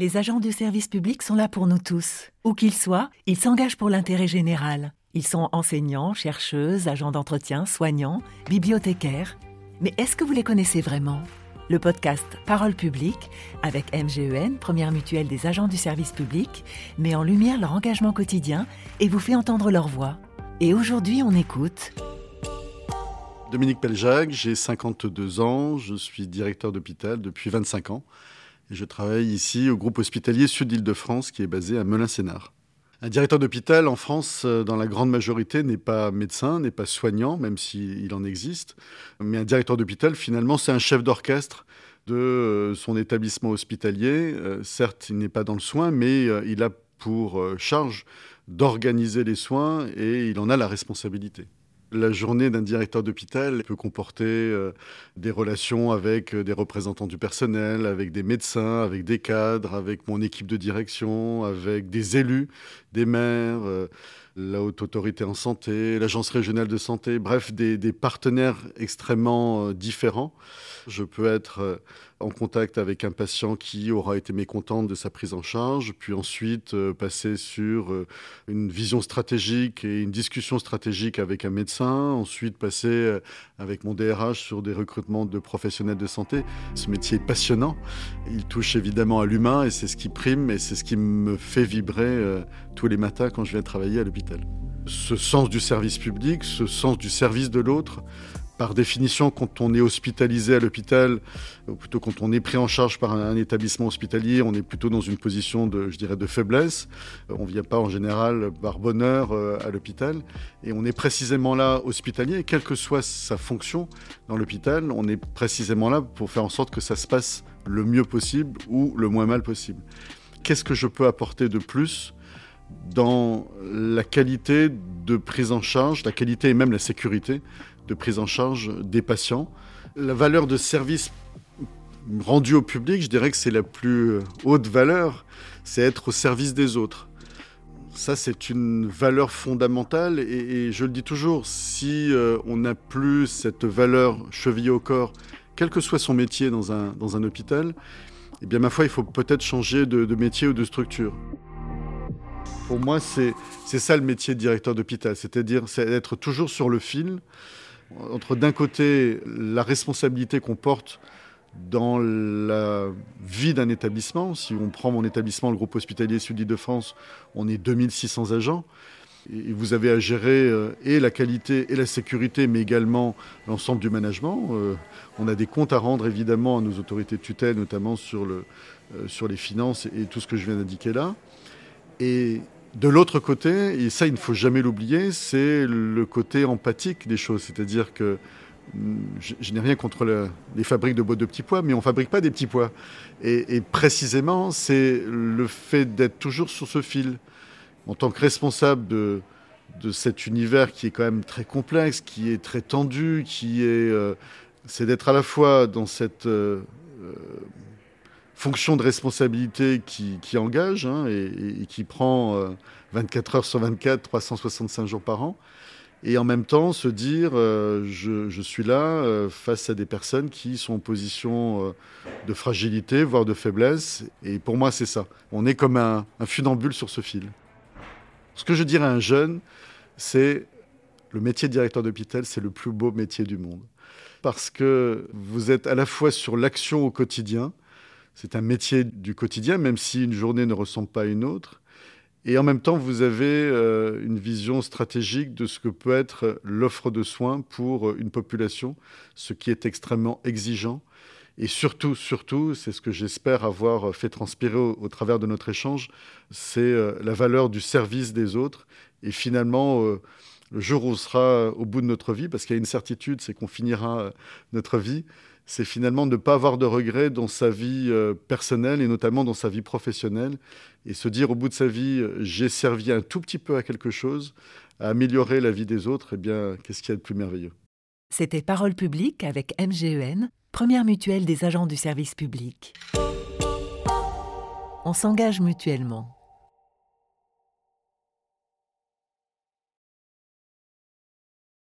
Les agents du service public sont là pour nous tous. Où qu'ils soient, ils s'engagent pour l'intérêt général. Ils sont enseignants, chercheuses, agents d'entretien, soignants, bibliothécaires. Mais est-ce que vous les connaissez vraiment? Le podcast Parole publique, avec MGEN, première mutuelle des agents du service public, met en lumière leur engagement quotidien et vous fait entendre leur voix. Et aujourd'hui, on écoute Dominique Peljac, j'ai 52 ans, je suis directeur d'hôpital depuis 25 ans je travaille ici au groupe hospitalier Sud-Île-de-France qui est basé à Melun-Sénard. Un directeur d'hôpital en France, euh, dans la grande majorité, n'est pas médecin, n'est pas soignant, même s'il en existe. Mais un directeur d'hôpital, finalement, c'est un chef d'orchestre de euh, son établissement hospitalier. Euh, certes, il n'est pas dans le soin, mais il a pour charge d'organiser les soins et il en a la responsabilité. La journée d'un directeur d'hôpital peut comporter euh, des relations avec euh, des représentants du personnel, avec des médecins, avec des cadres, avec mon équipe de direction, avec des élus, des maires, euh, la haute autorité en santé, l'agence régionale de santé, bref, des, partenaires extrêmement différents. Je peux être en contact avec un patient qui aura été mécontent de sa prise en charge, puis ensuite euh, passer sur euh, une vision stratégique et une discussion stratégique avec un médecin, ensuite passer euh, avec mon DRH sur des recrutements de professionnels de santé. Ce métier est passionnant, il touche évidemment à l'humain et c'est ce qui prime et c'est ce qui me fait vibrer tous les matins quand je viens travailler à l'hôpital. Ce sens du service public, ce sens du service de l'autre, par définition, quand on est hospitalisé à l'hôpital, ou plutôt quand on est pris en charge par un, établissement hospitalier, on est plutôt dans une position de, je dirais, de faiblesse. On ne vient pas en général par bonheur euh, à l'hôpital. Et on est précisément là hospitalier, quelle que soit sa fonction dans l'hôpital, on est précisément là pour faire en sorte que ça se passe le mieux possible ou le moins mal possible. Qu'est-ce que je peux apporter de plus dans la qualité de prise en charge, la qualité et même la sécurité de prise en charge des patients. La valeur de service rendu au public, je dirais que c'est la plus haute valeur, c'est être au service des autres. Ça, c'est une valeur fondamentale et, je le dis toujours, si euh, on n'a plus cette valeur chevillée au corps, quel que soit son métier dans un, dans un hôpital, eh bien, ma foi, il faut peut-être changer de, de métier ou de structure. Pour moi, c'est ça le métier de directeur d'hôpital, c'est-à-dire être toujours sur le fil, entre d'un côté la responsabilité qu'on porte dans la vie d'un établissement. Si on prend mon établissement, le groupe hospitalier Sud-Île-de-France, on est 2600 agents. Et vous avez à gérer euh, et la qualité et la sécurité, mais également l'ensemble du management. Euh, on a des comptes à rendre évidemment à nos autorités de tutelle, notamment sur, euh, sur les finances et tout ce que je viens d'indiquer là. Et de l'autre côté, et ça il ne faut jamais l'oublier, c'est le côté empathique des choses. C'est-à-dire que mm, je, n'ai rien contre les fabriques de boîtes de petits pois, mais on ne fabrique pas des petits pois. Et, précisément, c'est le fait d'être toujours sur ce fil. En tant que responsable de, cet univers qui est quand même très complexe, qui est très tendu, qui est... Euh, c'est d'être à la fois dans cette... Euh, fonction de responsabilité qui, engage hein, et, qui prend 24 euh, heures sur 24, 365 jours par an. Et en même temps, se dire, euh, je, suis là euh, face à des personnes qui sont en position de fragilité, voire de faiblesse. Et pour moi, c'est ça. On est comme un, un funambule sur ce fil. Ce que je dirais à un jeune, c'est le métier de directeur d'hôpital, c'est le plus beau métier du monde. Parce que vous êtes à la fois sur l'action au quotidien, c'est un métier du quotidien, même si une journée ne ressemble pas à une autre. Et en même temps, vous avez euh, une vision stratégique de ce que peut être l'offre de soins pour euh, une population, ce qui est extrêmement exigeant. Et surtout, surtout, c'est ce que j'espère avoir fait transpirer au, travers de notre échange, c'est euh, la valeur du service des autres. Et finalement, le jour où on sera au bout de notre vie, parce qu'il y a une certitude, c'est qu'on finira notre vie, c'est finalement ne pas avoir de regrets dans sa vie euh, personnelle et notamment dans sa vie professionnelle et se dire au bout de sa vie, euh, j'ai servi un tout petit peu à quelque chose, à améliorer la vie des autres, eh bien, qu'est-ce qu'il y a de plus merveilleux? C'était Parole publique avec MGEN, première mutuelle des agents du service public. On s'engage mutuellement.